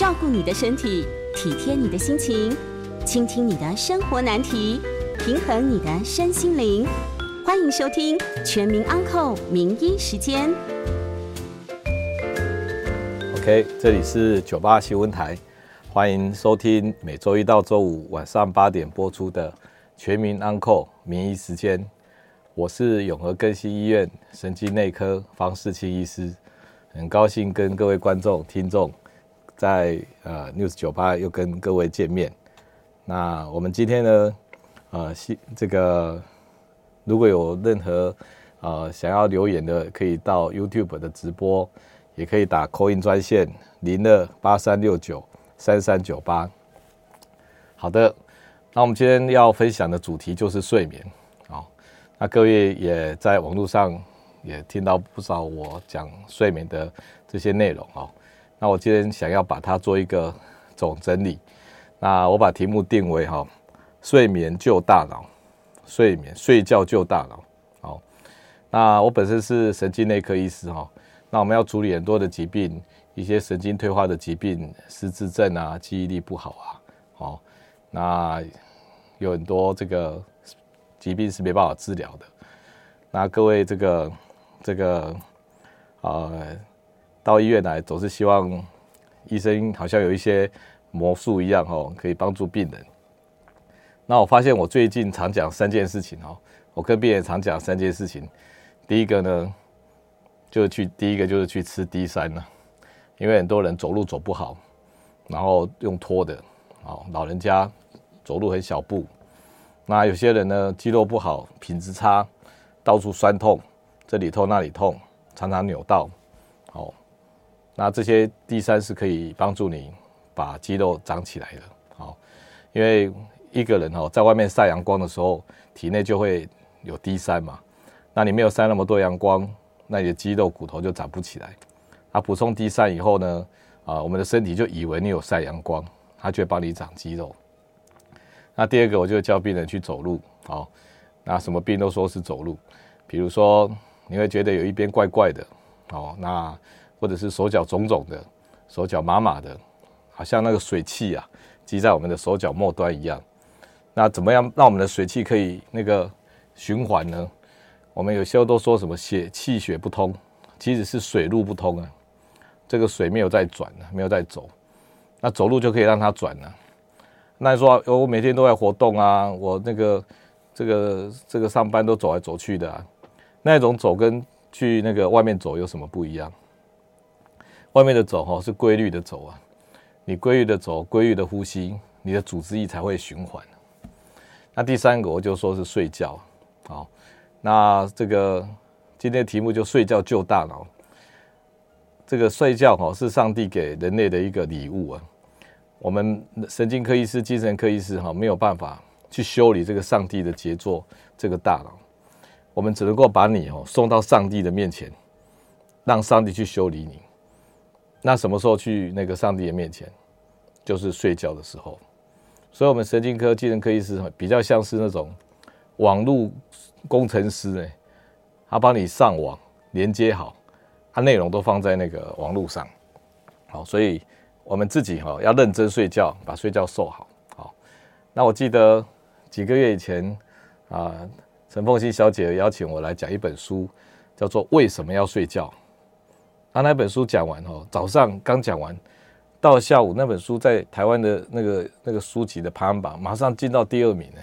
照顾你的身体，体贴你的心情，倾听你的生活难题，平衡你的身心灵。欢迎收听《全民安扣名医时间》。OK，这里是九八新闻台，欢迎收听每周一到周五晚上八点播出的《全民安扣名医时间》。我是永和更新医院神经内科方世清医师，很高兴跟各位观众、听众。在呃 News 九八又跟各位见面。那我们今天呢，呃，这个如果有任何呃想要留言的，可以到 YouTube 的直播，也可以打 Coin 专线零二八三六九三三九八。好的，那我们今天要分享的主题就是睡眠。好，那各位也在网络上也听到不少我讲睡眠的这些内容啊。那我今天想要把它做一个总整理，那我把题目定为哈，睡眠救大脑，睡眠睡觉救大脑。好，那我本身是神经内科医师哈，那我们要处理很多的疾病，一些神经退化的疾病，失智症啊，记忆力不好啊，好，那有很多这个疾病是没办法治疗的。那各位这个这个呃。到医院来，总是希望医生好像有一些魔术一样哦，可以帮助病人。那我发现我最近常讲三件事情哦，我跟病人常讲三件事情。第一个呢，就是去第一个就是去吃 D 三了，因为很多人走路走不好，然后用拖的，哦，老人家走路很小步。那有些人呢，肌肉不好，品质差，到处酸痛，这里痛那里痛，常常扭到，那这些 D 三是可以帮助你把肌肉长起来的，好，因为一个人哦，在外面晒阳光的时候，体内就会有 D 三嘛。那你没有晒那么多阳光，那你的肌肉骨头就长不起来。啊，补充 D 三以后呢，啊，我们的身体就以为你有晒阳光，它就会帮你长肌肉。那第二个，我就教病人去走路，好，那什么病都说是走路，比如说你会觉得有一边怪怪的，哦，那。或者是手脚肿肿的，手脚麻麻的，好像那个水汽啊积在我们的手脚末端一样。那怎么样让我们的水汽可以那个循环呢？我们有时候都说什么血气血不通，其实是水路不通啊。这个水没有在转呢，没有在走，那走路就可以让它转了。那你说我每天都在活动啊，我那个这个这个上班都走来走去的啊，那种走跟去那个外面走有什么不一样？外面的走哈是规律的走啊，你规律的走，规律的呼吸，你的组织液才会循环。那第三个我就说是睡觉，好，那这个今天的题目就睡觉救大脑。这个睡觉哈是上帝给人类的一个礼物啊，我们神经科医师、精神科医师哈没有办法去修理这个上帝的杰作，这个大脑，我们只能够把你哦送到上帝的面前，让上帝去修理你。那什么时候去那个上帝的面前？就是睡觉的时候。所以，我们神经科、精神科医师比较像是那种网络工程师哎，他帮你上网连接好，他内容都放在那个网络上。好，所以我们自己哈要认真睡觉，把睡觉受好。好，那我记得几个月以前啊，陈凤馨小姐邀请我来讲一本书，叫做《为什么要睡觉》。他那本书讲完哦，早上刚讲完，到下午那本书在台湾的那个那个书籍的排行榜马上进到第二名呢，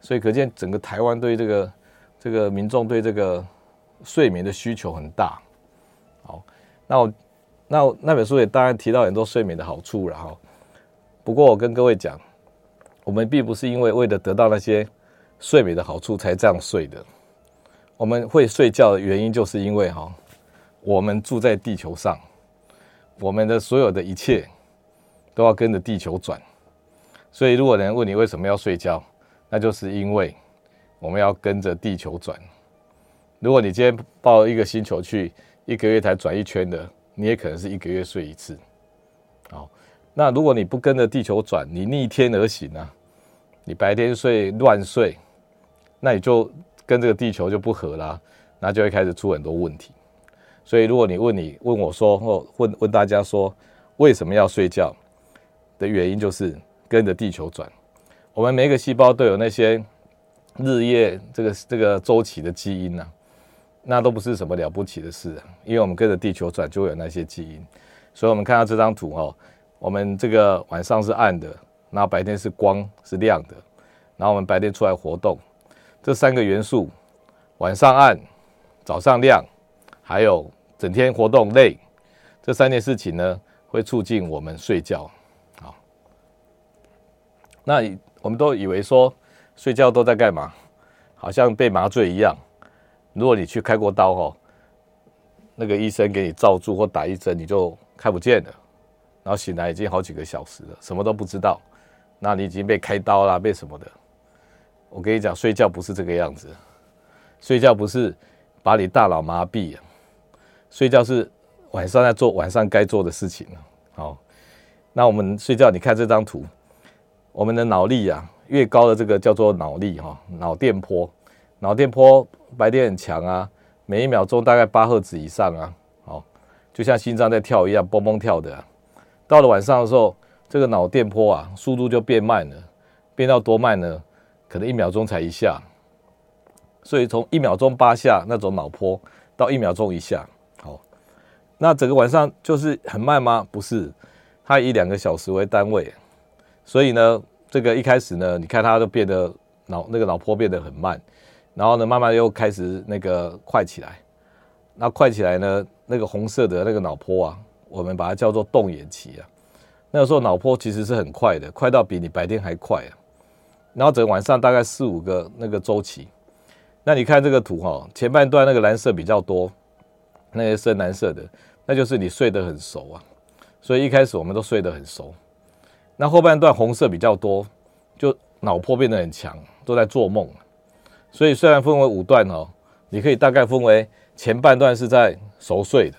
所以可见整个台湾对这个这个民众对这个睡眠的需求很大。好，那我那那本书也当然提到很多睡眠的好处了哈。不过我跟各位讲，我们并不是因为为了得到那些睡眠的好处才这样睡的，我们会睡觉的原因就是因为哈。我们住在地球上，我们的所有的一切都要跟着地球转。所以，如果人问你为什么要睡觉，那就是因为我们要跟着地球转。如果你今天抱一个星球去，一个月才转一圈的，你也可能是一个月睡一次。好，那如果你不跟着地球转，你逆天而行啊，你白天睡乱睡，那你就跟这个地球就不合啦，那就会开始出很多问题。所以，如果你问你问我说，或问问大家说，为什么要睡觉的原因，就是。跟着地球转，我们每一个细胞都有那些日夜这个这个周期的基因呢、那都不是什么了不起的事，因为我们跟着地球转就会有那些基因，所以我们看到这张图哦，我们这个晚上是暗的，那白天是光是亮的，然后我们白天出来活动，这三个元素，晚上暗，早上亮，还有整天活动累，这三件事情呢，会促进我们睡觉。好那我们都以为说睡觉都在干嘛？好像被麻醉一样。如果你去开过刀哦，那个医生给你罩住或打一针，你就看不见了。然后醒来已经好几个小时了，什么都不知道。那你已经被开刀啦，被什么的？我跟你讲，睡觉不是这个样子。睡觉不是把你大脑麻痹啊，睡觉是晚上在做晚上该做的事情。好，那我们睡觉，你看这张图。我们的脑力啊，越高的这个叫做脑力哈，脑电波，脑电波白天很强啊，每一秒钟大概八赫兹以上啊，好，就像心脏在跳一样，蹦蹦跳的。到了晚上的时候，这个脑电波啊，速度就变慢了，变到多慢呢？可能一秒钟才一下。所以从一秒钟八下那种脑波，到一秒钟一下，那整个晚上就是很慢吗？不是，它以两个小时为单位。所以呢，这个一开始呢，你看它都变得脑那个脑波变得很慢，然后呢，慢慢又开始那个快起来。那快起来呢，那个红色的那个脑波啊，我们把它叫做动眼期啊。那个时候脑波其实是很快的，快到比你白天还快啊。然后整个晚上大概四五个那个周期。那你看这个图哈，前半段那个蓝色比较多，那些深蓝色的，那就是你睡得很熟啊。所以一开始我们都睡得很熟。那后半段红色比较多，就脑波变得很强，都在做梦。所以虽然分为五段哦，你可以大概分为前半段是在熟睡的，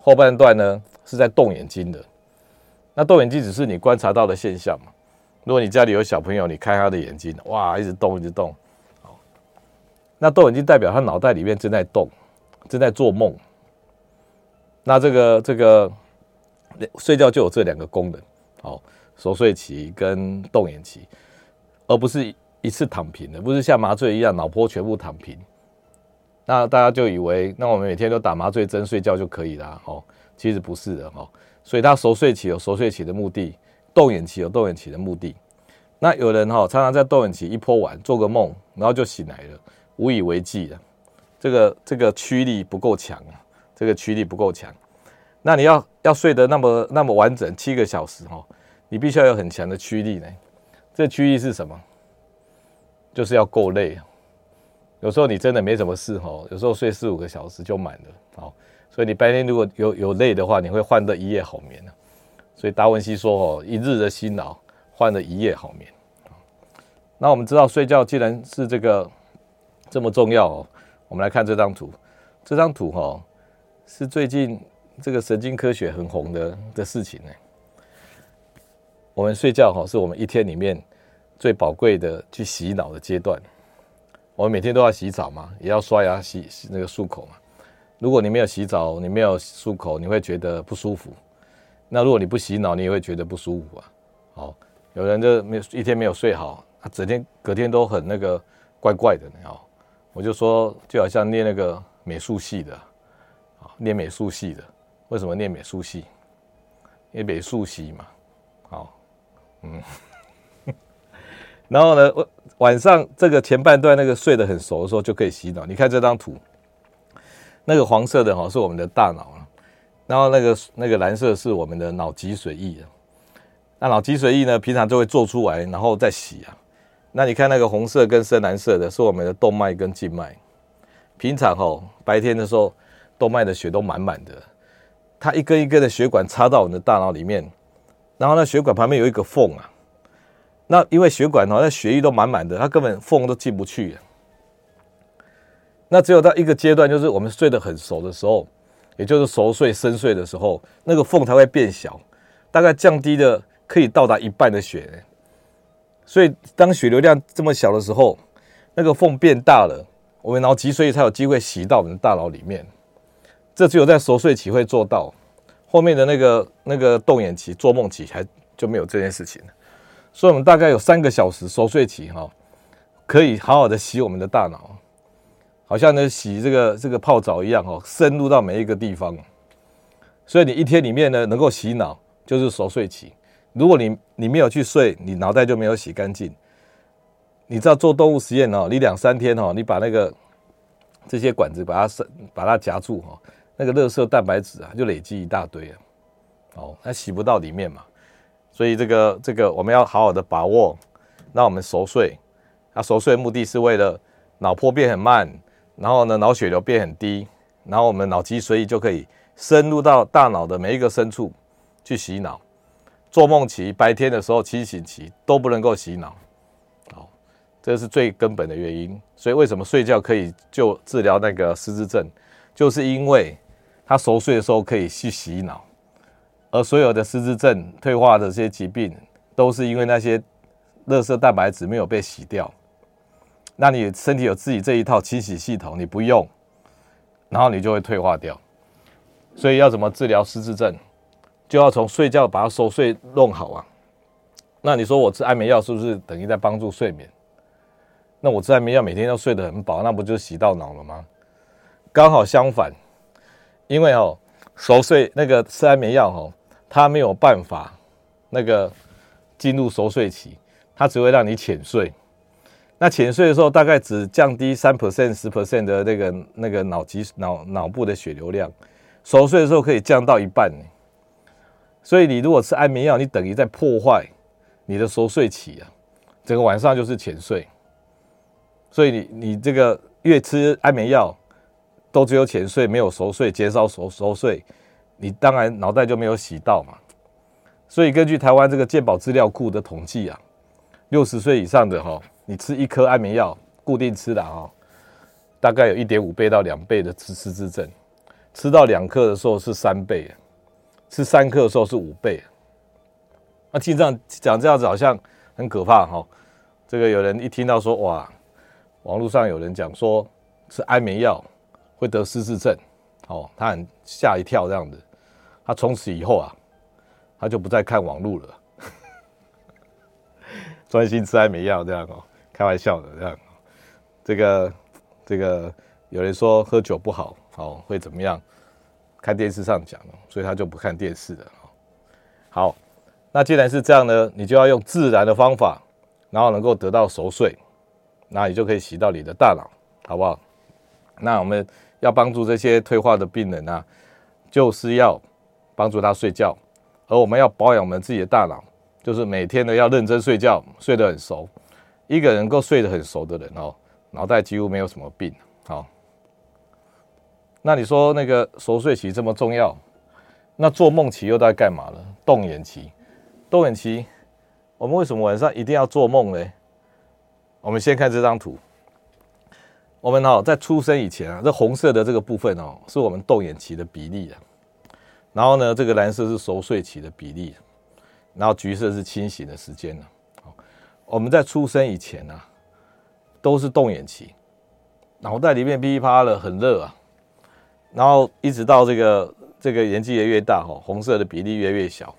后半段呢是在动眼睛的。那动眼睛只是你观察到的现象嘛。如果你家里有小朋友，你看他的眼睛，哇，一直动一直动，那动眼睛代表他脑袋里面正在动，正在做梦。那这个这个睡觉就有这两个功能，哦。熟睡期跟动眼期，而不是一次躺平的，不是像麻醉一样脑波全部躺平。那大家就以为，那我们每天都打麻醉针睡觉就可以了，哦，其实不是的，哦。所以他熟睡期有熟睡期的目的，动眼期有动眼期的目的。那有人哈常常在动眼期一泼完做个梦，然后就醒来了，无以为继了。这个这个驱力不够强啊，这个驱力不够强。那你要要睡得那么那么完整七个小时哈。你必须要有很强的驱力呢，这驱力是什么？就是要够累。有时候你真的没什么事哈，有时候睡四五个小时就满了。好，所以你白天如果有有累的话，你会换得一夜好眠。所以达文西说哦，一日的辛劳换得一夜好眠。那我们知道睡觉既然是这个这么重要哦，我们来看这张图。这张图哈是最近这个神经科学很红的的事情呢。我们睡觉哈，是我们一天里面最宝贵的去洗脑的阶段。我们每天都要洗澡嘛，也要刷牙、洗那个漱口嘛。如果你没有洗澡，你没有漱口，你会觉得不舒服。那如果你不洗脑，你也会觉得不舒服啊。好，有人就没有一天没有睡好，他整天隔天都很那个怪怪的。哦，我就说就好像念那个美术系的，念美术系的，为什么念美术系？因为美术系嘛，好。嗯，然后呢，晚上这个前半段那个睡得很熟的时候就可以洗脑。你看这张图，那个黄色的哈是我们的大脑，然后那个那个蓝色是我们的脑脊髓液。那脑脊髓液呢，平常就会做出来，然后再洗啊。那你看那个红色跟深蓝色的是我们的动脉跟静脉。平常哦白天的时候，动脉的血都满满的，它一根一根的血管插到我们的大脑里面，然后呢，血管旁边有一个缝啊。那因为血管哦，那血液都满满的，它根本缝都进不去。那只有到一个阶段，就是我们睡得很熟的时候，也就是熟睡、深睡的时候，那个缝才会变小，大概降低的可以到达一半的血。所以当血流量这么小的时候，那个缝变大了，我们脑脊髓才有机会洗到我们的大脑里面。这只有在熟睡期会做到，后面的那个那个动眼期、做梦期还就没有这件事情了。所以，我们大概有三个小时熟睡期哈，可以好好的洗我们的大脑，好像呢洗这个这个泡澡一样哦，深入到每一个地方。所以，你一天里面呢能够洗脑，就是熟睡期。如果你你没有去睡，你脑袋就没有洗干净。你知道做动物实验哦，你两三天哦，你把那个这些管子把它把它夹住哈。那个垃圾蛋白质啊，就累积一大堆啊，哦，它洗不到里面嘛，所以这个这个我们要好好的把握，让我们熟睡。那熟睡的目的是为了脑波变很慢，然后呢脑血流变很低，然后我们脑脊髓就可以深入到大脑的每一个深处去洗脑。做梦期、白天的时候、清醒期都不能够洗脑，哦，这是最根本的原因。所以为什么睡觉可以就治疗那个失智症，就是因为。他熟睡的时候可以去洗脑，而所有的失智症、退化的这些疾病，都是因为那些垃圾蛋白质没有被洗掉。那你身体有自己这一套清洗系统，你不用，然后你就会退化掉。所以要怎么治疗失智症，就要从睡觉把它熟睡弄好啊。那你说我吃安眠药是不是等于在帮助睡眠？那我吃安眠药每天都睡得很饱，那不就洗到脑了吗？刚好相反。因为哦，熟睡那个吃安眠药哦，它没有办法那个进入熟睡期，它只会让你浅睡。那浅睡的时候，大概只降低三 percent、十 percent 的那个那个脑脊脑脑部的血流量。熟睡的时候可以降到一半。所以你如果吃安眠药，你等于在破坏你的熟睡期啊，整个晚上就是浅睡。所以你你这个越吃安眠药。都只有浅睡，没有熟睡，减少熟熟睡，你当然脑袋就没有洗到嘛。所以根据台湾这个健保资料库的统计啊，六十岁以上的哈，你吃一颗安眠药，固定吃的哈，大概有一点五倍到两倍的吃失智症，吃到两颗的时候是三倍，吃三颗的时候是五倍。那听这样讲这样子好像很可怕哈。这个有人一听到说哇，网络上有人讲说吃安眠药。会得失智症，哦，他很吓一跳这样子，他从此以后啊，他就不再看网络了，专心吃安眠药这样哦，开玩笑的这样，这个这个有人说喝酒不好，哦，会怎么样？看电视上讲，所以他就不看电视了。好，那既然是这样呢，你就要用自然的方法，然后能够得到熟睡，那你就可以洗到你的大脑，好不好？那我们。要帮助这些退化的病人啊，就是要帮助他睡觉，而我们要保养我们自己的大脑，就是每天呢要认真睡觉，睡得很熟。一个能够睡得很熟的人哦，脑袋几乎没有什么病。好，那你说那个熟睡期这么重要，那做梦期又在干嘛呢？动眼期，动眼期，我们为什么晚上一定要做梦呢？我们先看这张图。我们哈在出生以前啊，这红色的这个部分哦，是我们动眼期的比例啊。然后呢，这个蓝色是熟睡期的比例，然后橘色是清醒的时间呢。我们在出生以前啊，都是动眼期，脑袋里面噼里啪啦的很热啊。然后一直到这个这个年纪也越大哈，红色的比例越来越小，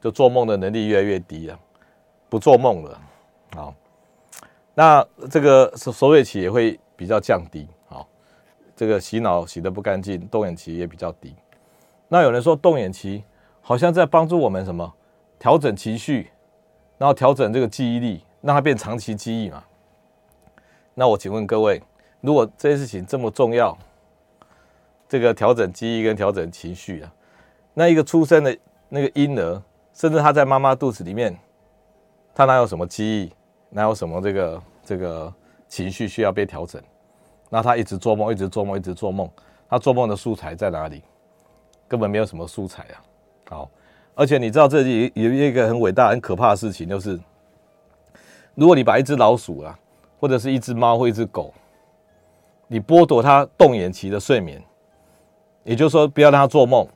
就做梦的能力越来越低啊，不做梦了。好，那这个熟熟睡期也会。比较降低，好，这个洗脑洗得不干净，动眼期也比较低。那有人说动眼期好像在帮助我们什么调整情绪，然后调整这个记忆力，让它变长期记忆嘛？那我请问各位，如果这件事情这么重要，这个调整记忆跟调整情绪啊，那一个出生的那个婴儿，甚至他在妈妈肚子里面，他哪有什么记忆，哪有什么这个这个？情绪需要被调整，那他一直做梦，一直做梦，一直做梦。他做梦的素材在哪里？根本没有什么素材啊。好，而且你知道这里有一个很伟大、很可怕的事情，就是如果你把一只老鼠啊，或者是一只猫或一只狗，你剥夺它动眼期的睡眠，也就是说不要让它做梦，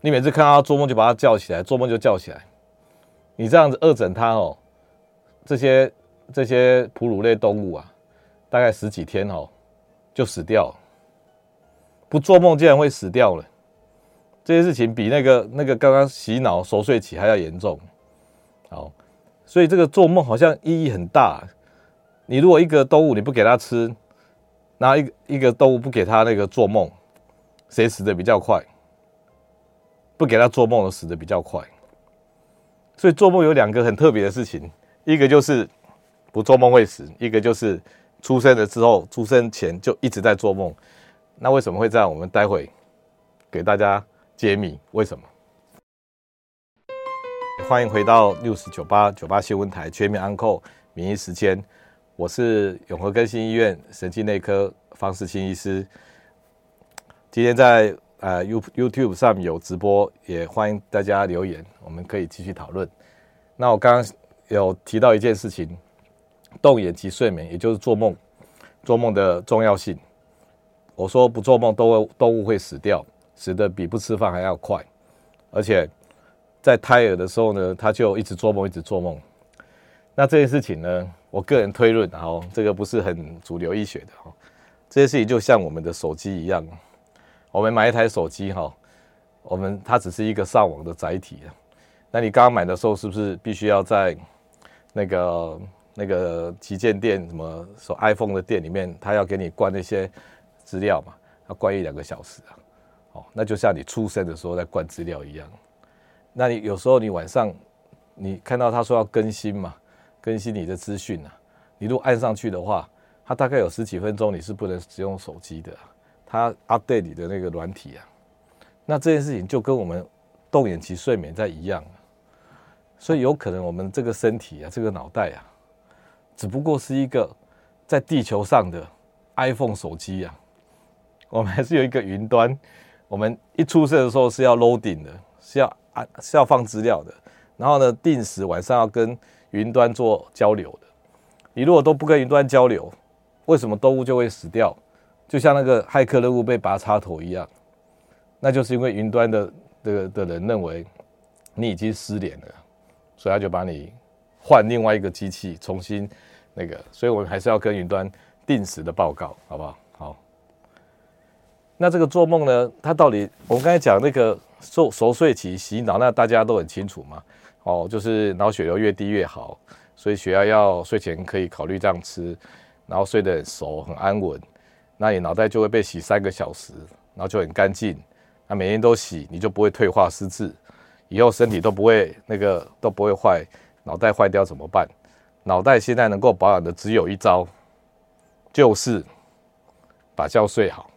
你每次看到它做梦就把它叫起来，做梦就叫起来，你这样子恶整它哦，这些这些哺乳类动物啊，大概十几天哦就死掉。不做梦竟然会死掉了，这些事情比那个那个刚刚洗脑熟睡期还要严重。好，所以这个做梦好像意义很大。你如果一个动物你不给它吃，然后一个一个动物不给它那个做梦，谁死的比较快？不给它做梦的死的比较快。所以做梦有两个很特别的事情，一个就是不做梦会死，一个就是出生了之后，出生前就一直在做梦。那为什么会这样？我们待会给大家揭秘为什么。欢迎回到六十九八九八新闻台全民安扣名医时间，我是永和更新医院神经内科方世清医师。今天在呃 You YouTube 上有直播，也欢迎大家留言，我们可以继续讨论。那我刚刚有提到一件事情，动眼及睡眠，也就是做梦，做梦的重要性。我说不做梦，动物动物会死掉，死得比不吃饭还要快，而且在胎儿的时候呢，他就一直做梦，一直做梦。那这件事情呢，我个人推论，哈，这个不是很主流医学的哈。这件事情就像我们的手机一样，我们买一台手机哈，我们它只是一个上网的载体。那你刚刚买的时候，是不是必须要在那个那个旗舰店，什么说 iPhone 的店里面，他要给你灌那些？资料嘛，要灌一两个小时啊，哦，那就像你出生的时候在灌资料一样。那你有时候你晚上你看到他说要更新嘛，更新你的资讯啊，你如果按上去的话，他大概有十几分钟你是不能使用手机的，他 update 你的那个软体啊。那这件事情就跟我们动眼期睡眠在一样，所以有可能我们这个身体啊，这个脑袋啊，只不过是一个在地球上的 iPhone 手机啊。我们还是有一个云端，我们一出生的时候是要 loading 的，是要啊是要放资料的，然后呢，定时晚上要跟云端做交流的。你如果都不跟云端交流，为什么动物就会死掉？就像那个骇客任务被拔插头一样，那就是因为云端的的的人认为你已经失联了，所以他就把你换另外一个机器重新那个，所以我们还是要跟云端定时的报告，好不好？好那这个做梦呢？它到底我们刚才讲那个熟熟睡期洗脑，那大家都很清楚嘛。哦，就是脑血流越低越好，所以血压要睡前可以考虑这样吃，然后睡得很熟很安稳，那你脑袋就会被洗三个小时，然后就很干净。那每天都洗，你就不会退化失智，以后身体都不会那个都不会坏。脑袋坏掉怎么办？脑袋现在能够保养的只有一招，就是把觉睡好。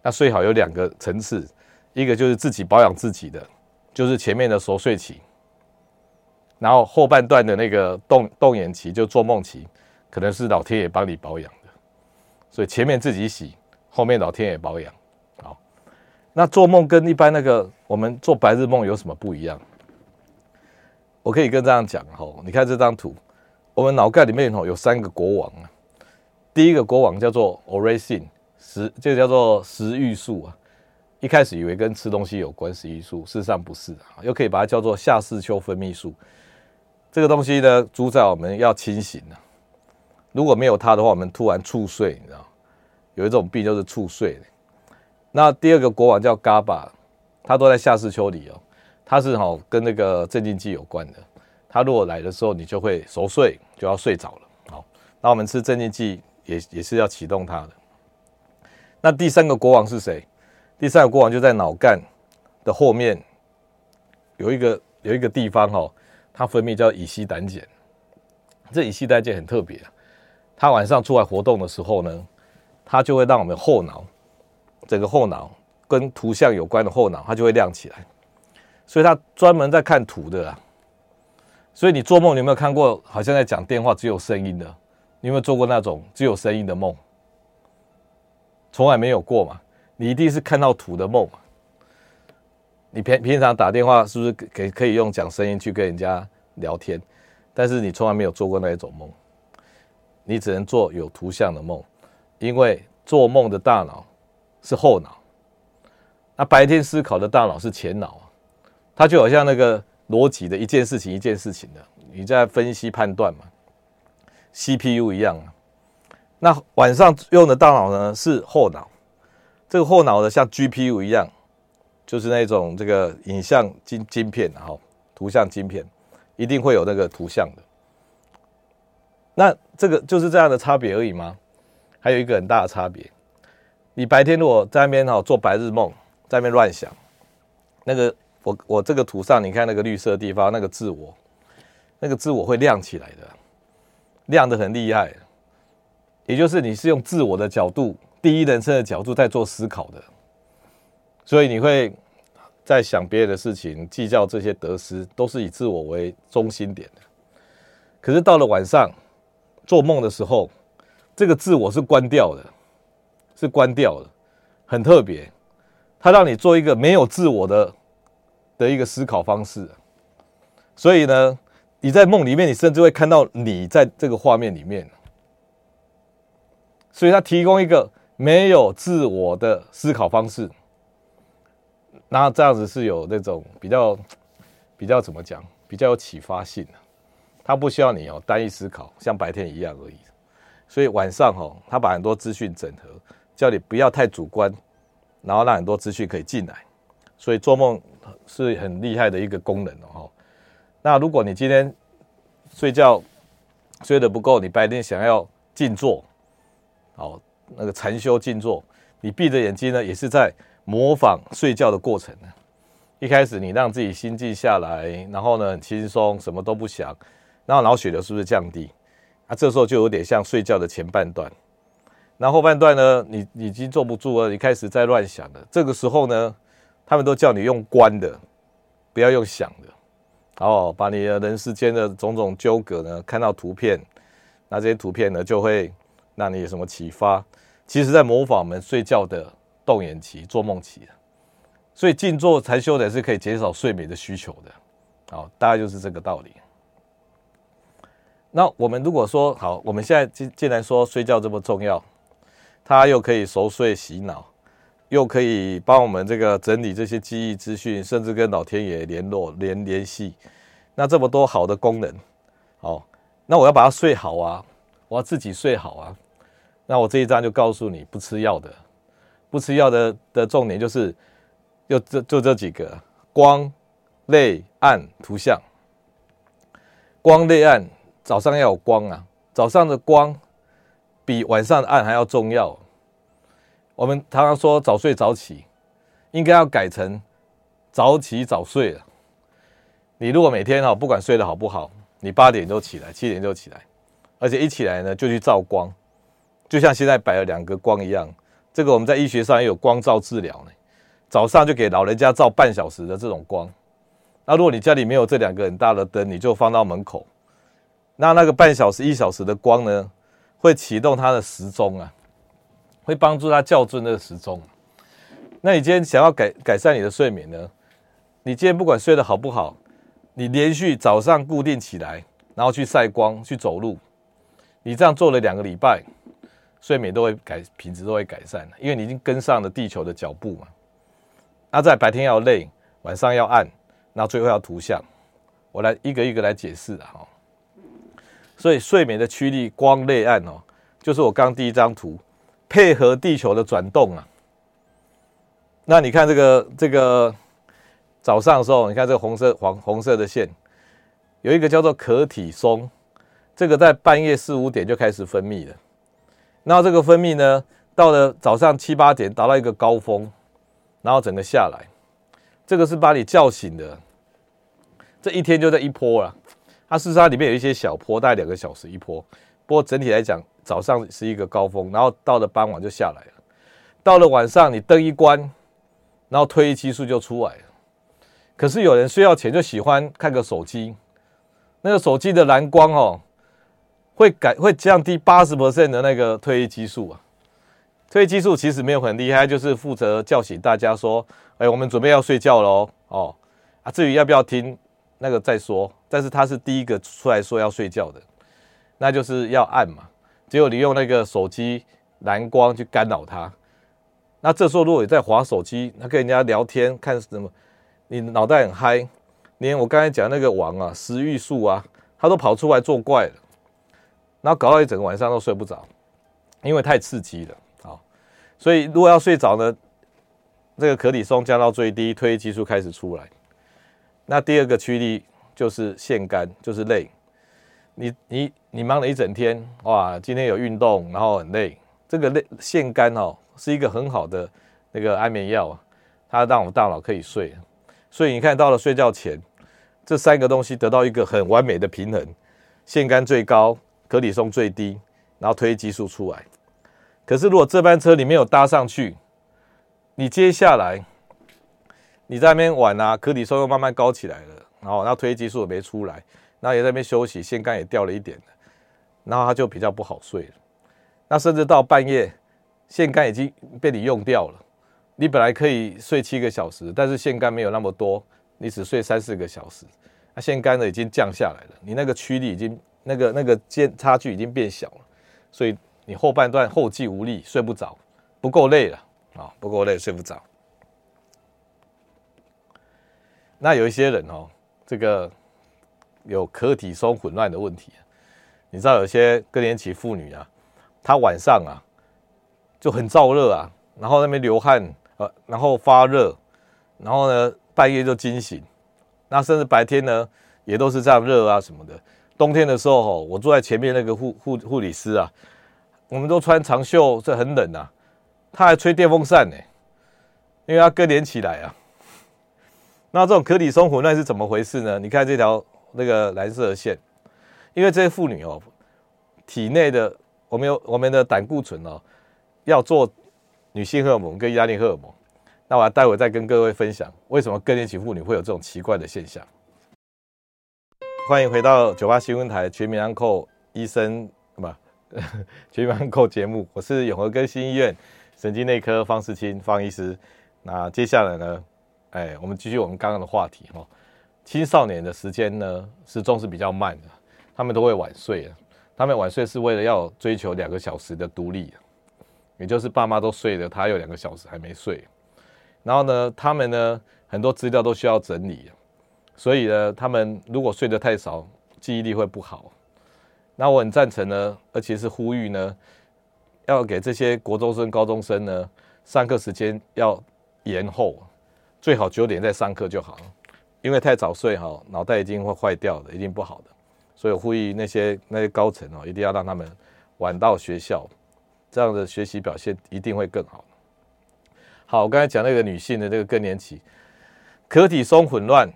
那睡好有两个层次，一个就是自己保养自己的，就是前面的熟睡期，然后后半段的那个动动眼期就做梦期，可能是老天爷帮你保养的，所以前面自己洗，后面老天爷保养。好，那做梦跟一般那个我们做白日梦有什么不一样？我可以跟这样讲哈，你看这张图，我们脑盖里面吼有三个国王啊，第一个国王叫做 orexin。食这个叫做食欲素啊，一开始以为跟吃东西有关，食欲素事实上不是啊，又可以把它叫做下视丘分泌素。这个东西呢，主宰我们要清醒啊。如果没有它的话，我们突然猝睡，你知道，有一种病就是猝睡。那第二个国王叫 GABA，它都在下视丘里哦，它是哈跟那个镇静剂有关的。它如果来的时候，你就会熟睡，就要睡着了。好，那我们吃镇静剂也也是要启动它的。那第三个国王是谁？第三个国王就在脑干的后面，有一个有一个地方哦，它分泌叫乙烯胆碱。这乙烯胆碱很特别，它晚上出来活动的时候呢，它就会让我们后脑整个后脑跟图像有关的后脑，它就会亮起来。所以他专门在看图的啊。所以你做梦，你有没有看过？好像在讲电话，只有声音的。你有没有做过那种只有声音的梦？从来没有过嘛，你一定是看到图的梦。你平平常打电话是不是可可以用讲声音去跟人家聊天？但是你从来没有做过那一种梦，你只能做有图像的梦，因为做梦的大脑是后脑，那白天思考的大脑是前脑，它就好像那个逻辑的一件事情一件事情的，你在分析判断嘛，CPU 一样啊。那晚上用的大脑呢是后脑，这个后脑呢像 GPU 一样。就是那种这个影像晶晶片，哈图像晶片一定会有那个图像的。那这个就是这样的差别而已吗？还有一个很大的差别，你白天如果在那边哈做白日梦，在那边乱想，那个我我这个图上你看那个绿色的地方，那个自我，那个自我会亮起来的，亮的很厉害。也就是你是用自我的角度，第一人称的角度在做思考的。所以你会在想别人的事情，计较这些得失，都是以自我为中心点的。可是到了晚上做梦的时候，这个自我是关掉的，是关掉的，很特别。它让你做一个没有自我的的一个思考方式。所以呢，你在梦里面，你甚至会看到你在这个画面里面。所以它提供一个没有自我的思考方式。那这样子是有那种比较比较怎么讲，比较有启发性的，他不需要你哦单一思考，像白天一样而已。所以晚上哦，他把很多资讯整合，叫你不要太主观，然后让很多资讯可以进来。所以做梦是很厉害的一个功能哦。那如果你今天睡觉睡得不够，你白天想要静坐，好那个禅修静坐，你闭着眼睛呢，也是在。模仿睡觉的过程呢，一开始你让自己心静下来，然后呢很轻松，什么都不想，然后脑血流是不是降低？啊，这时候就有点像睡觉的前半段。然后后半段呢，你已经坐不住了，你开始在乱想了。这个时候呢，他们都叫你用观的，不要用想的。哦，把你的人世间的种种纠葛呢，看到图片，那这些图片呢就会让你有什么启发？其实在模仿我们睡觉的。动眼期、做梦期，所以静坐禅修的是可以减少睡眠的需求的，好，大概就是这个道理。那我们如果说好，我们现在既既然说睡觉这么重要，它又可以熟睡洗脑，又可以帮我们这个整理这些记忆资讯，甚至跟老天爷联络联联系，那这么多好的功能，哦，那我要把它睡好啊，我要自己睡好啊，那我这一章就告诉你，不吃药的。不吃药的的重点就是，就这就这几个光、类、暗、图像。光、类、暗，早上要有光啊！早上的光比晚上的暗还要重要。我们常常说早睡早起，应该要改成早起早睡了。你如果每天哈，不管睡得好不好，你八点就起来，七点就起来，而且一起来呢就去照光，就像现在摆了两个光一样。这个我们在医学上也有光照治疗呢，早上就给老人家照半小时的这种光。那如果你家里没有这两个很大的灯，你就放到门口。那那个半小时、一小时的光呢，会启动它的时钟啊，会帮助他校准那个时钟。那你今天想要改改善你的睡眠呢？你今天不管睡得好不好，你连续早上固定起来，然后去晒光、去走路，你这样做了两个礼拜。睡眠都会改，品质都会改善，因为你已经跟上了地球的脚步嘛。那在白天要累，晚上要暗，那最后要图像。我来一个一个来解释啊哈。所以睡眠的驱力光累暗哦，就是我刚第一张图，配合地球的转动啊。那你看这个这个早上的时候，你看这个红色黄红色的线，有一个叫做可体松，这个在半夜四五点就开始分泌了。那这个分泌呢，到了早上七八点达到一个高峰，然后整个下来，这个是把你叫醒的，这一天就这一波了。它事实上里面有一些小波，大概两个小时一波。不过整体来讲，早上是一个高峰，然后到了傍晚就下来了。到了晚上，你灯一关，然后褪黑激素就出来了。可是有人睡觉前就喜欢看个手机，那个手机的蓝光哦。会改会降低八十 percent 的那个褪黑激素啊，褪黑激素其实没有很厉害，就是负责叫醒大家说：“哎，我们准备要睡觉喽。”哦，啊，至于要不要听那个再说。但是他是第一个出来说要睡觉的，那就是要按嘛。只有你用那个手机蓝光去干扰他，那这时候如果你在滑手机，那跟人家聊天看什么，你脑袋很嗨，连我刚才讲那个王啊，食欲素啊，他都跑出来作怪了。然后搞到一整个晚上都睡不着，因为太刺激了啊！所以如果要睡着呢，这个可体松降到最低，褪黑激素开始出来。那第二个驱力就是腺苷，就是累。你你你忙了一整天，哇，今天有运动，然后很累。这个累腺苷哦，是一个很好的那个安眠药啊，它让我们大脑可以睡。所以你看到了睡觉前，这三个东西得到一个很完美的平衡，腺苷最高。可体松最低，然后褪黑激素出来。可是如果这班车你没有搭上去，你接下来你在那边玩啊，可体松又慢慢高起来了，然后那褪黑激素也没出来，那也在那边休息，腺苷也掉了一点，然后他就比较不好睡了。那甚至到半夜，腺苷已经被你用掉了。你本来可以睡七个小时，但是腺苷没有那么多，你只睡三四个小时，那腺苷呢已经降下来了，你那个驱力已经。那个那个间差距已经变小了，所以你后半段后继无力，睡不着，不够累了啊，不够累，睡不着。那有一些人哦，这个有可体松混乱的问题，你知道有些更年期妇女啊，她晚上啊就很燥热啊，然后那边流汗，呃，然后发热，然后呢半夜就惊醒，那甚至白天呢也都是这样热啊什么的。冬天的时候，我坐在前面那个护护护理师啊，我们都穿长袖，这很冷啊，他还吹电风扇呢，因为他更年期来啊。那这种可体松混乱是怎么回事呢？你看这条那个蓝色的线，因为这些妇女哦，体内的我们有我们的胆固醇哦，要做女性荷尔蒙跟压力荷尔蒙。那我待会再跟各位分享，为什么更年期妇女会有这种奇怪的现象。欢迎回到九八新闻台全民安扣医生不 全民安扣节目，我是永和更新医院神经内科方世清方医师。那接下来呢，哎，我们继续我们刚刚的话题哈。青少年的时间呢，始终是比较慢的，他们都会晚睡。他们晚睡是为了要追求两个小时的独立，也就是爸妈都睡了，他有两个小时还没睡。然后呢，他们呢很多资料都需要整理。所以呢，他们如果睡得太少，记忆力会不好。那我很赞成呢，而且是呼吁呢，要给这些国中生、高中生呢，上课时间要延后，最好九点再上课就好。因为太早睡哈，脑袋已经会坏掉的，一定不好的。所以呼吁那些那些高层哦，一定要让他们晚到学校，这样的学习表现一定会更好。好，我刚才讲那个女性的这个更年期，可体松混乱。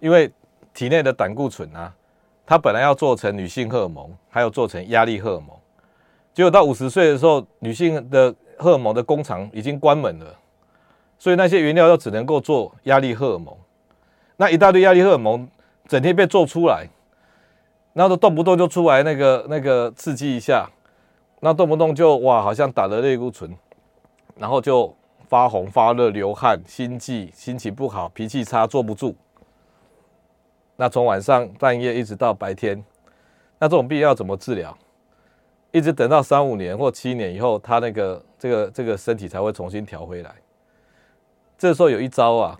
因为体内的胆固醇啊，它本来要做成女性荷尔蒙，还有做成压力荷尔蒙，结果到五十岁的时候，女性的荷尔蒙的工厂已经关门了，所以那些原料又只能够做压力荷尔蒙。那一大堆压力荷尔蒙整天被做出来，然后都动不动就出来那个那个刺激一下，那动不动就哇，好像打了类固醇，然后就发红发热、流汗、心悸、心情不好、脾气差、坐不住。那从晚上半夜一直到白天，那这种病要怎么治疗？一直等到三五年或七年以后，他那个这个这个身体才会重新调回来。这时候有一招啊，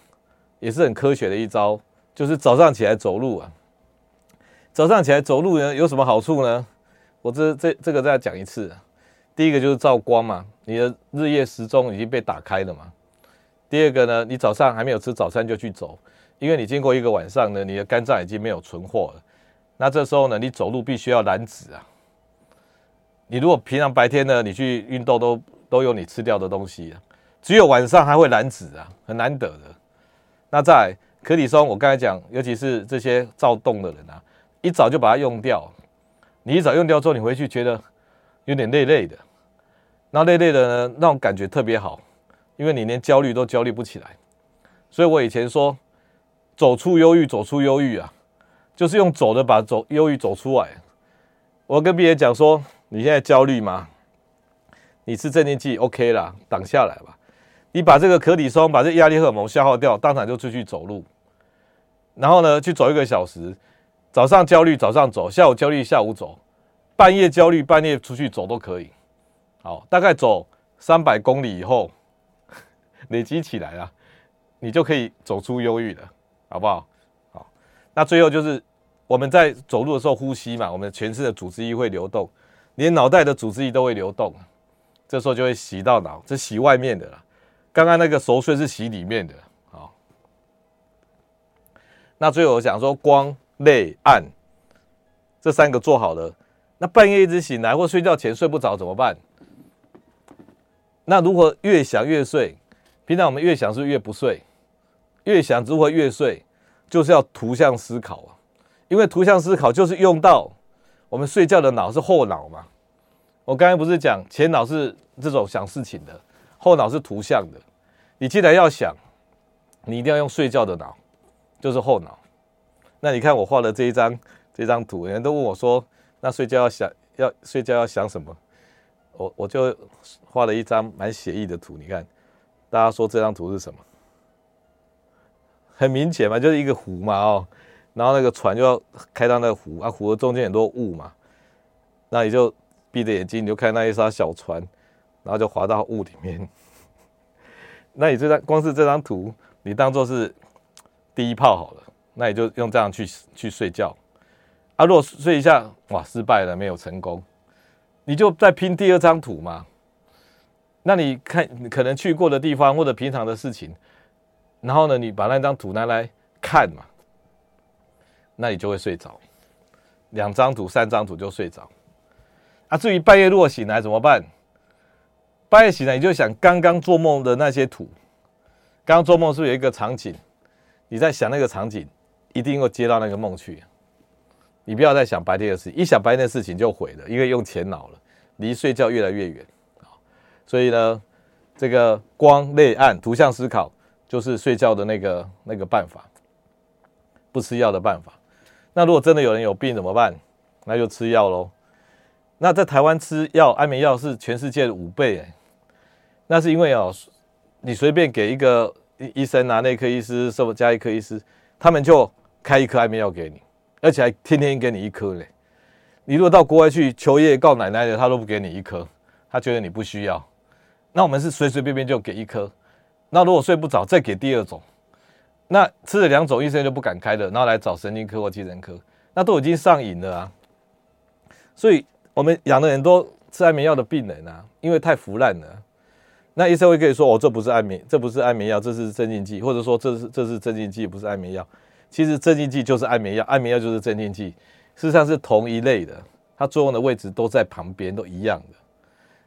也是很科学的一招，就是早上起来走路啊。早上起来走路呢，有什么好处呢？我这这这个再讲一次。第一个就是照光嘛，你的日夜时钟已经被打开了嘛。第二个呢，你早上还没有吃早餐就去走。因为你经过一个晚上呢，你的肝脏已经没有存货了，那这时候呢，你走路必须要燃脂啊。你如果平常白天呢，你去运动都都有你吃掉的东西啊，只有晚上还会燃脂啊，很难得的。那在可体松，我刚才讲，尤其是这些躁动的人啊，一早就把它用掉。你一早用掉之后，你回去觉得有点累累的，那累累的呢，那种感觉特别好，因为你连焦虑都焦虑不起来。所以我以前说。走出忧郁，走出忧郁啊，就是用走的把走忧郁走出来。我跟别人讲说，你现在焦虑吗？你吃镇定剂 OK 啦，挡下来吧。你把这个可体松，把这压力荷尔蒙消耗掉，当场就出去走路，然后呢，去走一个小时。早上焦虑早上走，下午焦虑下午走，半夜焦虑半夜出去走都可以。好，大概走三百公里以后，累积起来了，你就可以走出忧郁了，好不好？好，那最后就是我们在走路的时候呼吸嘛，我们全身的组织液会流动，连脑袋的组织液都会流动，这时候就会洗到脑，这洗外面的了。刚刚那个熟睡是洗里面的。好，那最后我想说光。泪暗，这三个做好了，那半夜一直醒来或睡觉前睡不着怎么办？那如何越想越睡？平常我们越想是越不睡，越想如何越睡，就是要图像思考啊。因为图像思考就是用到我们睡觉的脑是后脑嘛。我刚才不是讲前脑是这种想事情的，后脑是图像的。你既然要想，你一定要用睡觉的脑，就是后脑。那你看我画的这一张这张图，人都问我说：“那睡觉要想要睡觉要想什么？”我我就画了一张蛮写意的图。你看，大家说这张图是什么？很明显嘛，就是一个湖嘛哦，然后那个船就要开到那个湖啊，湖的中间很多雾嘛，那你就闭着眼睛，你就看那一艘小船，然后就滑到雾里面。那你这张光是这张图，你当做是第一炮好了。那你就用这样去去睡觉，啊，如果睡一下，哇，失败了，没有成功，你就再拼第二张图嘛。那你看，可能去过的地方或者平常的事情，然后呢，你把那张图拿来看嘛，那你就会睡着。两张图、三张图就睡着。啊，至于半夜如果醒来怎么办？半夜醒来你就想刚刚做梦的那些图，刚刚做梦是是有一个场景？你在想那个场景？一定会接到那个梦去，你不要再想白天的事情，一想白天的事情就毁了，因为用前脑了，离睡觉越来越远。所以呢，这个光、泪、暗、图像思考，就是睡觉的那个那个办法，不吃药的办法。那如果真的有人有病怎么办？那就吃药喽。那在台湾吃药，安眠药是全世界的五倍哎。那是因为哦，你随便给一个医医生啊，内科医师、什么加医科医师，他们就。开一颗安眠药给你，而且还天天给你一颗嘞。你如果到国外去求爷爷告奶奶的，他都不给你一颗，他觉得你不需要。那我们是随随便便就给一颗。那如果睡不着，再给第二种。那吃了两种，医生就不敢开了，然后来找神经科或精神科，那都已经上瘾了啊。所以我们养了很多吃安眠药的病人啊，因为太腐烂了。那医生会跟你说：“哦，这不是安眠，这不是安眠药，这是镇静剂，或者说这是这是镇静剂，不是安眠药。”其实镇静剂就是安眠药，安眠药就是镇静剂，事实上是同一类的，它作用的位置都在旁边，都一样的。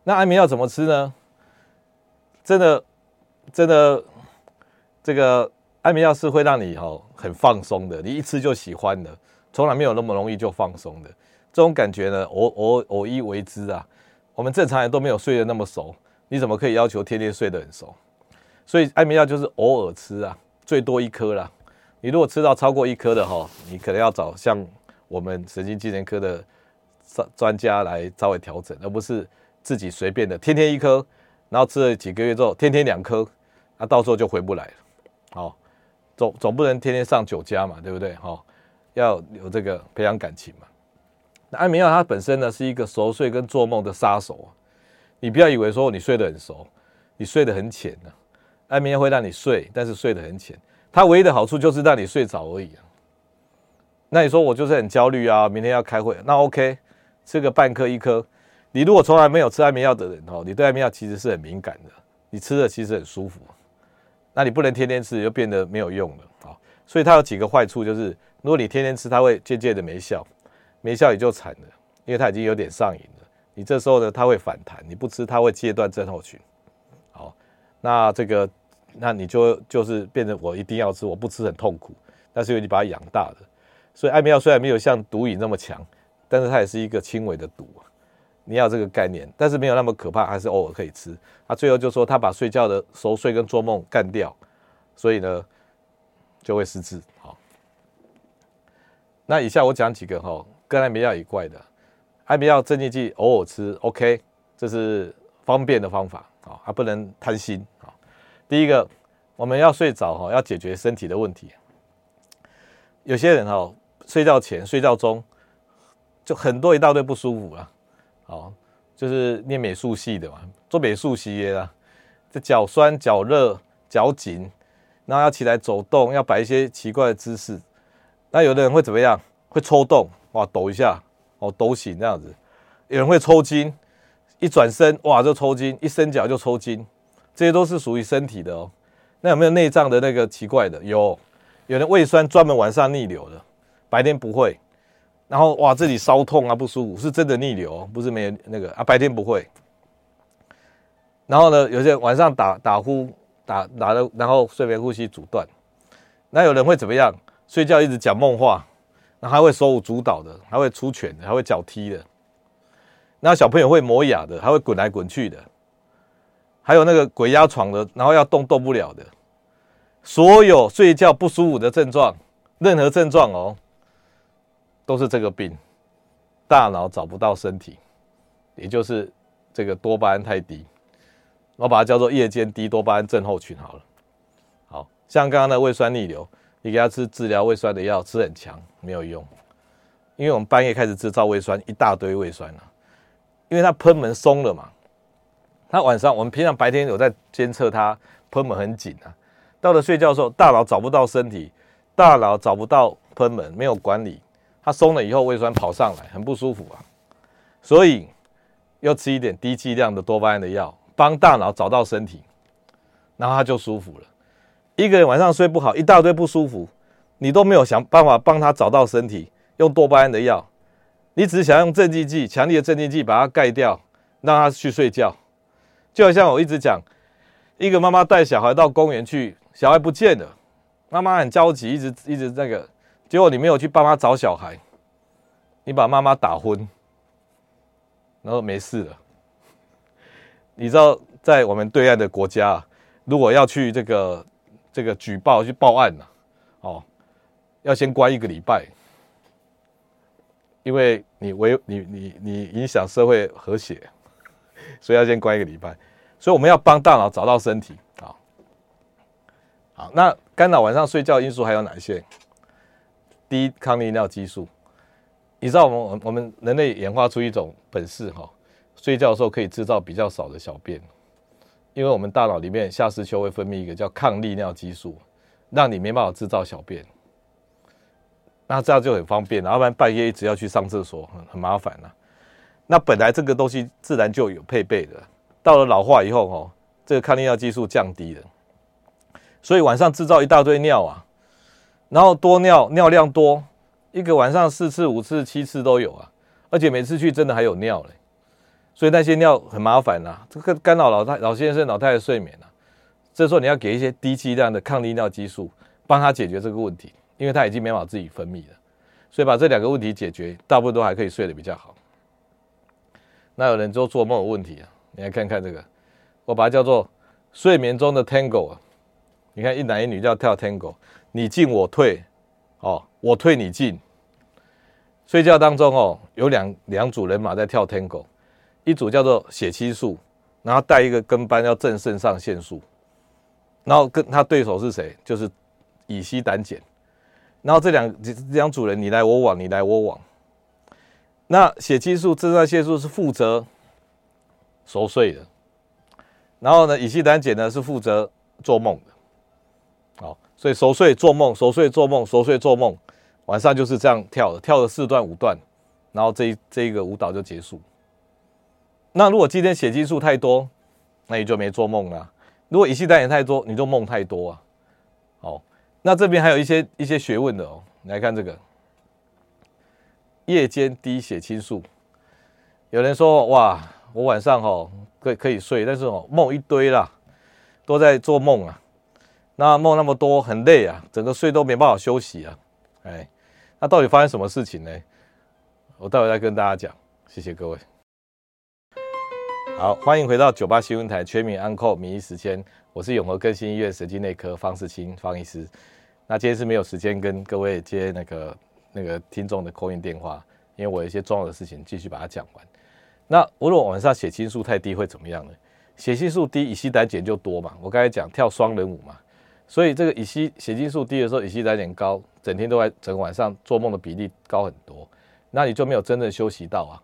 那安眠药怎么吃呢？真的，真的，这个安眠药是会让你哈很放松的，你一吃就喜欢的，从来没有那么容易就放松的。这种感觉呢，偶偶偶一为之啊。我们正常人都没有睡得那么熟，你怎么可以要求天天睡得很熟？所以安眠药就是偶尔吃啊，最多一颗啦。你如果吃到超过一颗的哈，你可能要找像我们神经精神科的专专家来稍微调整，而不是自己随便的天天一颗，然后吃了几个月之后天天两颗，那到时候就回不来了。好，总总不能天天上酒家嘛，对不对？哈，要有这个培养感情嘛。那安眠药它本身呢是一个熟睡跟做梦的杀手，你不要以为说你睡得很熟，你睡得很浅呢。安眠药会让你睡，但是睡得很浅。它唯一的好处就是让你睡着而已啊。那你说我就是很焦虑啊，明天要开会，那 OK，吃个半颗一颗。你如果从来没有吃安眠药的人哦，你对安眠药其实是很敏感的，你吃的其实很舒服。那你不能天天吃，就变得没有用了啊。所以它有几个坏处，就是如果你天天吃，它会渐渐的没效，没效也就惨了，因为它已经有点上瘾了。你这时候呢，它会反弹，你不吃它会戒断症候群。好，那这个。那你就就是变成我一定要吃，我不吃很痛苦。但是因为你把它养大的，所以安眠药虽然没有像毒瘾那么强，但是它也是一个轻微的毒。你要这个概念，但是没有那么可怕，还是偶尔可以吃。他最后就说他把睡觉的熟睡跟做梦干掉，所以呢就会失智。好，那以下我讲几个哈跟安眠药有关的，安眠药镇静剂偶尔吃 OK，这是方便的方法啊，还不能贪心啊。第一个，我们要睡着哈，要解决身体的问题。有些人哈，睡觉前、睡觉中就很多一大堆不舒服了，哦，就是念美术系的嘛，做美术系的啦，这脚酸、脚热、脚紧，然后要起来走动，要摆一些奇怪的姿势。那有的人会怎么样？会抽动，哇，抖一下，哦，都行这样子。有人会抽筋，一转身哇就抽筋，一伸脚就抽筋。这些都是属于身体的哦。那有没有内脏的那个奇怪的？有，有人胃酸专门晚上逆流的，白天不会。然后哇，这里烧痛啊，不舒服，是真的逆流，不是没有那个啊，白天不会。然后呢，有些晚上打打呼，打打的，然后睡眠呼吸阻断。那有人会怎么样？睡觉一直讲梦话，那还会手舞足蹈的，还会出拳的，还会脚踢的。那小朋友会磨牙的，还会滚来滚去的。还有那个鬼压床的，然后要动动不了的，所有睡觉不舒服的症状，任何症状哦，都是这个病，大脑找不到身体，也就是这个多巴胺太低，我把它叫做夜间低多巴胺症候群好了。好像刚刚的胃酸逆流，你给他吃治疗胃酸的药，吃很强没有用，因为我们半夜开始制造胃酸，一大堆胃酸了，因为他喷门松了嘛。他晚上我们平常白天有在监测他喷门很紧啊，到了睡觉的时候，大脑找不到身体，大脑找不到喷门，没有管理，它松了以后胃酸跑上来，很不舒服啊。所以要吃一点低剂量的多巴胺的药，帮大脑找到身体，然后它就舒服了。一个人晚上睡不好，一大堆不舒服，你都没有想办法帮他找到身体，用多巴胺的药，你只想用镇静剂，强力的镇静剂把它盖掉，让他去睡觉。就好像我一直讲，一个妈妈带小孩到公园去，小孩不见了，妈妈很焦急，一直一直那个，结果你没有去帮他找小孩，你把妈妈打昏，然后没事了。你知道，在我们对岸的国家，如果要去这个这个举报去报案呢，哦，要先关一个礼拜，因为你违你你你影响社会和谐。所以要先关一个礼拜，所以我们要帮大脑找到身体啊。好，那干扰晚上睡觉因素还有哪一些？低抗利尿激素，你知道我们我们人类演化出一种本事哈，睡觉的时候可以制造比较少的小便，因为我们大脑里面下视丘会分泌一个叫抗利尿激素，让你没办法制造小便，那这样就很方便，要不然半夜一直要去上厕所很很麻烦了。那本来这个东西自然就有配备的，到了老化以后哦，这个抗利尿激素降低了，所以晚上制造一大堆尿啊，然后多尿尿量多，一个晚上四次、五次、七次都有啊，而且每次去真的还有尿嘞，所以那些尿很麻烦呐，这个干扰老太老先生、老太太睡眠啊。这时候你要给一些低剂量的抗利尿激素，帮他解决这个问题，因为他已经没法自己分泌了，所以把这两个问题解决，大部分都还可以睡得比较好。那有人就做梦有问题啊？你来看看这个，我把它叫做睡眠中的 Tango 啊。你看一男一女叫跳 Tango，你进我退，哦，我退你进。睡觉当中哦，有两两组人马在跳 Tango，一组叫做血清素，然后带一个跟班叫正肾上腺素，然后跟他对手是谁？就是乙烯胆碱。然后这两两组人你来我往，你来我往。那血清素、正上腺素是负责熟睡的，然后呢，乙烯胆碱呢是负责做梦的。好，所以熟睡做梦，熟睡做梦，熟睡做梦，晚上就是这样跳的，跳了四段五段，然后这这一个舞蹈就结束。那如果今天血清素太多，那你就没做梦了；如果乙烯胆碱太多，你就梦太多啊。好，那这边还有一些一些学问的哦，你来看这个。夜间低血清素，有人说哇，我晚上哦可可以睡，但是哦梦一堆啦，都在做梦啊，那梦那么多很累啊，整个睡都没办法休息啊，哎，那到底发生什么事情呢？我待会再跟大家讲，谢谢各位。好，欢迎回到九八新闻台全民安扣名医时间，我是永和更新医院神经内科方世清方医师，那今天是没有时间跟各位接那个。那个听众的 call in 电话，因为我有一些重要的事情，继续把它讲完。那如果晚上血清素太低会怎么样呢？血清素低，乙烯胆碱就多嘛。我刚才讲跳双人舞嘛，所以这个乙烯血清素低的时候，乙烯胆碱高，整天都在整个晚上做梦的比例高很多，那你就没有真正休息到啊。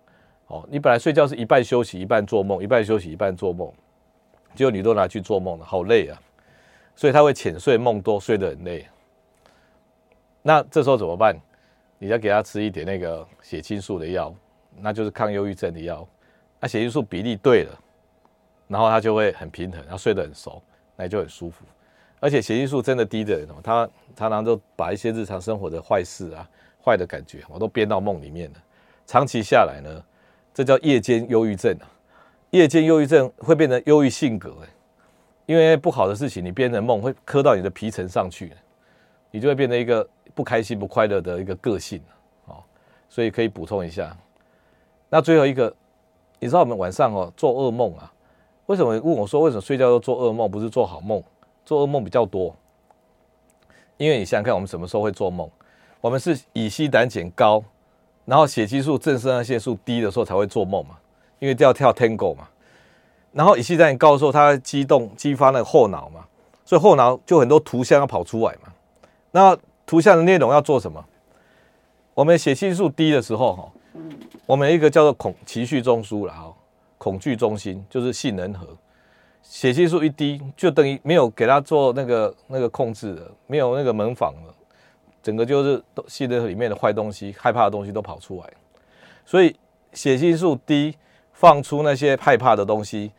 哦，你本来睡觉是一半休息一半做梦，一半休息一半做梦，结果你都拿去做梦了，好累啊。所以他会浅睡梦多，睡得很累。那这时候怎么办？你要给他吃一点那个血清素的药，那就是抗忧郁症的药。那血清素比例对了，然后他就会很平衡，他睡得很熟，那就很舒服。而且血清素真的低的人哦，他常常都把一些日常生活的坏事啊、坏的感觉，我都编到梦里面了。长期下来呢，这叫夜间忧郁症啊。夜间忧郁症会变成忧郁性格，因为不好的事情你编成梦会磕到你的皮层上去，你就会变成一个不开心、不快乐的一个个性哦。所以可以补充一下。那最后一个。你知道我们晚上哦做噩梦啊？为什么问我说为什么睡觉要做噩梦，不是做好梦？做噩梦比较多，因为你想想看，我们什么时候会做梦？我们是乙醯胆碱高，然后血激素、正肾上腺素低的时候才会做梦嘛，因为要跳 Tango 嘛。然后乙醯胆碱高的时候，它激动激发那个后脑嘛，所以后脑就很多图像要跑出来嘛。那图像的内容要做什么？我们血清素低的时候哈。我们一个叫做恐情绪中枢了哈，恐惧中心就是杏仁核，血清素一低就等于没有给他做那个那个控制了，没有那个门房了，整个就是杏仁核里面的坏东西、害怕的东西都跑出来，所以血清素低放出那些害怕的东西，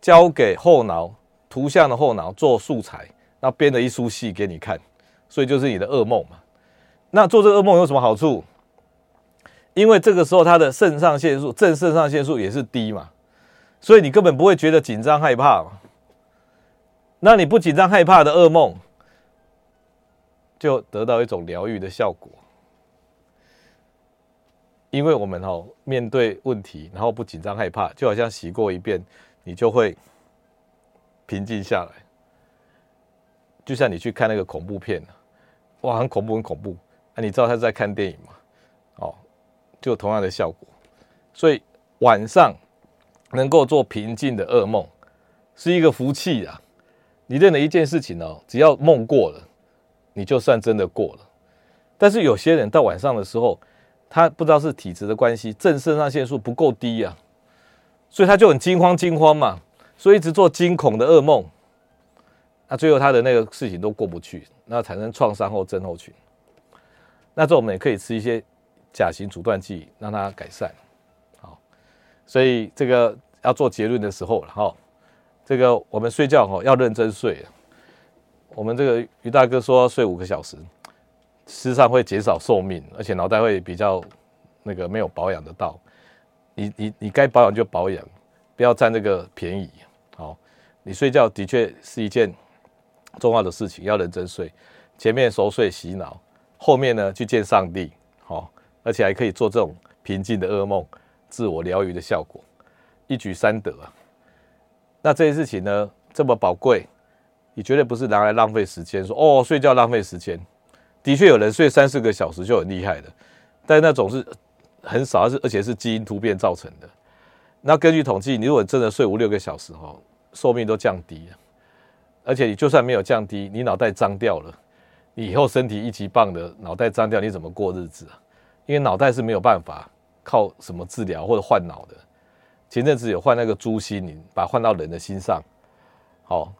交给后脑图像的后脑做素材，那编了一出戏给你看，所以就是你的噩梦嘛。那做这个噩梦有什么好处？因为这个时候他的肾上腺素、正肾上腺素也是低嘛，所以你根本不会觉得紧张害怕嘛。那你不紧张害怕的噩梦，就得到一种疗愈的效果。因为我们哦面对问题，然后不紧张害怕，就好像洗过一遍，你就会平静下来。就像你去看那个恐怖片，哇，很恐怖，很恐怖。啊，你知道他是在看电影吗？哦。就同样的效果，所以晚上能够做平静的噩梦是一个福气啊！你认为一件事情哦，只要梦过了，你就算真的过了。但是有些人到晚上的时候，他不知道是体质的关系，正肾上腺素不够低啊，所以他就很惊慌惊慌嘛，所以一直做惊恐的噩梦，那最后他的那个事情都过不去，那产生创伤后症候群。那这我们也可以吃一些。甲型阻断剂让它改善，好，所以这个要做结论的时候了哈。这个我们睡觉哈要认真睡。我们这个于大哥说睡五个小时，事实上会减少寿命，而且脑袋会比较那个没有保养得到。你你你该保养就保养，不要占这个便宜。好，你睡觉的确是一件重要的事情，要认真睡。前面熟睡洗脑，后面呢去见上帝。好。而且还可以做这种平静的噩梦，自我疗愈的效果，一举三得啊！那这些事情呢，这么宝贵，你绝对不是拿来浪费时间。说哦，睡觉浪费时间，的确有人睡三四个小时就很厉害的，但那种是很少，而且是基因突变造成的。那根据统计，你如果真的睡五六个小时哦，寿命都降低了。而且你就算没有降低，你脑袋脏掉了，你以后身体一级棒的，脑袋脏掉，你怎么过日子啊？因为脑袋是没有办法靠什么治疗或者换脑的。前阵子有换那个猪心，你把它换到人的心上。好，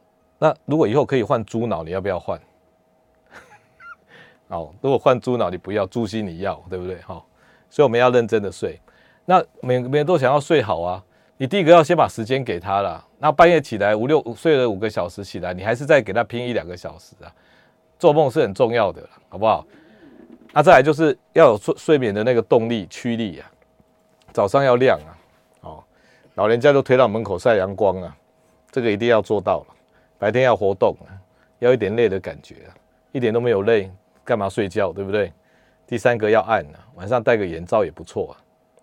那如果以后可以换猪脑，你要不要换？好，如果换猪脑你不要，猪心你要，对不对？好，所以我们要认真的睡。那每每个人都想要睡好啊，你第一个要先把时间给他了。那半夜起来五六睡了五个小时起来，你还是再给他拼一两个小时啊。做梦是很重要的，好不好？那、再来就是要有睡睡眠的那个动力驱力啊，早上要亮啊，哦，老人家都推到门口晒阳光啊，这个一定要做到了。白天要活动，要一点累的感觉，一点都没有累，干嘛睡觉，对不对？第三个要暗啊，晚上戴个眼罩也不错啊，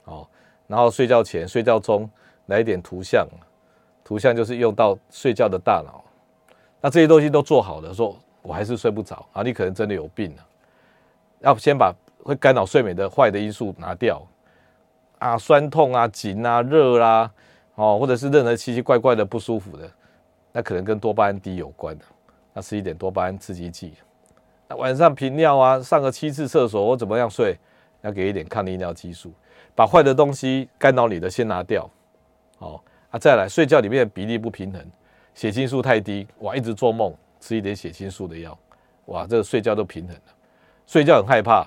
哦，然后睡觉前、睡觉中来一点图像，图像就是用到睡觉的大脑。那这些东西都做好了，说我还是睡不着啊，你可能真的有病了。要先把会干扰睡眠的坏的因素拿掉，啊酸痛啊紧啊热啦、啊，哦，或者是任何奇奇怪怪的不舒服的，那可能跟多巴胺低有关的。那吃一点多巴胺刺激剂。那晚上频尿啊，上个七次厕所或怎么样睡，要给一点抗利尿激素，把坏的东西干扰你的先拿掉。好啊，再来睡觉里面比例不平衡，血清素太低，哇，一直做梦，吃一点血清素的药，哇，这个睡觉都平衡了。睡觉很害怕，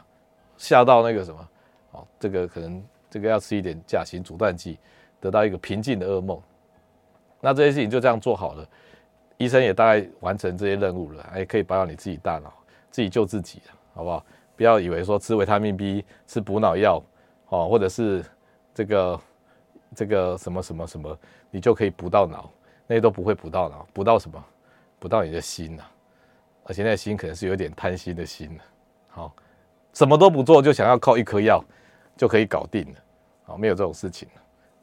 吓到那个什么，哦，这个可能这个要吃一点甲型阻断剂，得到一个平静的噩梦。那这些事情就这样做好了，医生也大概完成这些任务了，还可以保养你自己大脑。自己救自己了，好不好？不要以为说吃维他命 B、吃补脑药，哦，或者是这个这个什么什么什么，你就可以补到脑，那些都不会补到脑，补到什么？补到你的心呐！而且那心可能是有点贪心的心，好，什么都不做就想要靠一颗药就可以搞定了，好，没有这种事情。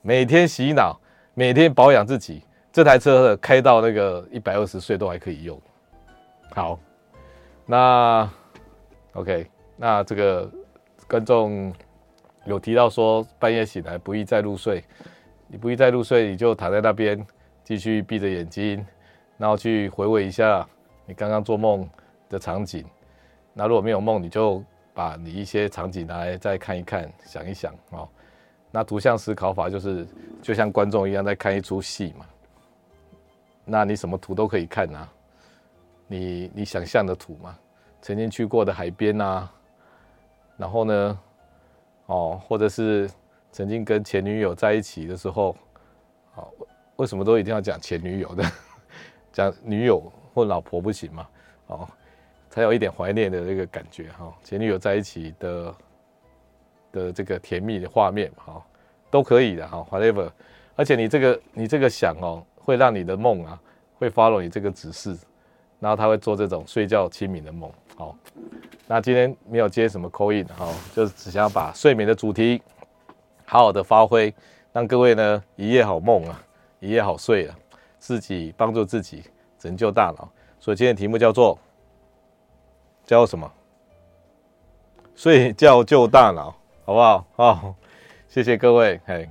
每天洗脑，每天保养自己，这台车开到那个一百二十岁都还可以用，好。那，OK，那这个观众有提到说半夜醒来不易再入睡，你不易再入睡，你就躺在那边继续闭着眼睛，然后去回味一下你刚刚做梦的场景。那如果没有梦，你就把你一些场景来再看一看，想一想哦。那图像思考法就是就像观众一样在看一出戏嘛。那你什么图都可以看啊。你你想象的图嘛，曾经去过的海边啊，然后呢，哦，或者是曾经跟前女友在一起的时候，哦，为什么都一定要讲前女友的？讲女友或老婆不行嘛？哦，才有一点怀念的那个感觉哈。前女友在一起的的这个甜蜜的画面哈，都可以的哈，whatever。而且你这个你这个想哦，会让你的梦啊，会 follow 你这个指示。然后他会做这种睡觉清明的梦，好，那今天没有接什么 call in，好，就是只想把睡眠的主题好好的发挥，让各位呢一夜好梦啊，一夜好睡啊，自己帮助自己，拯救大脑。所以今天的题目叫做叫什么？睡觉救大脑，好不好？好，谢谢各位，嘿。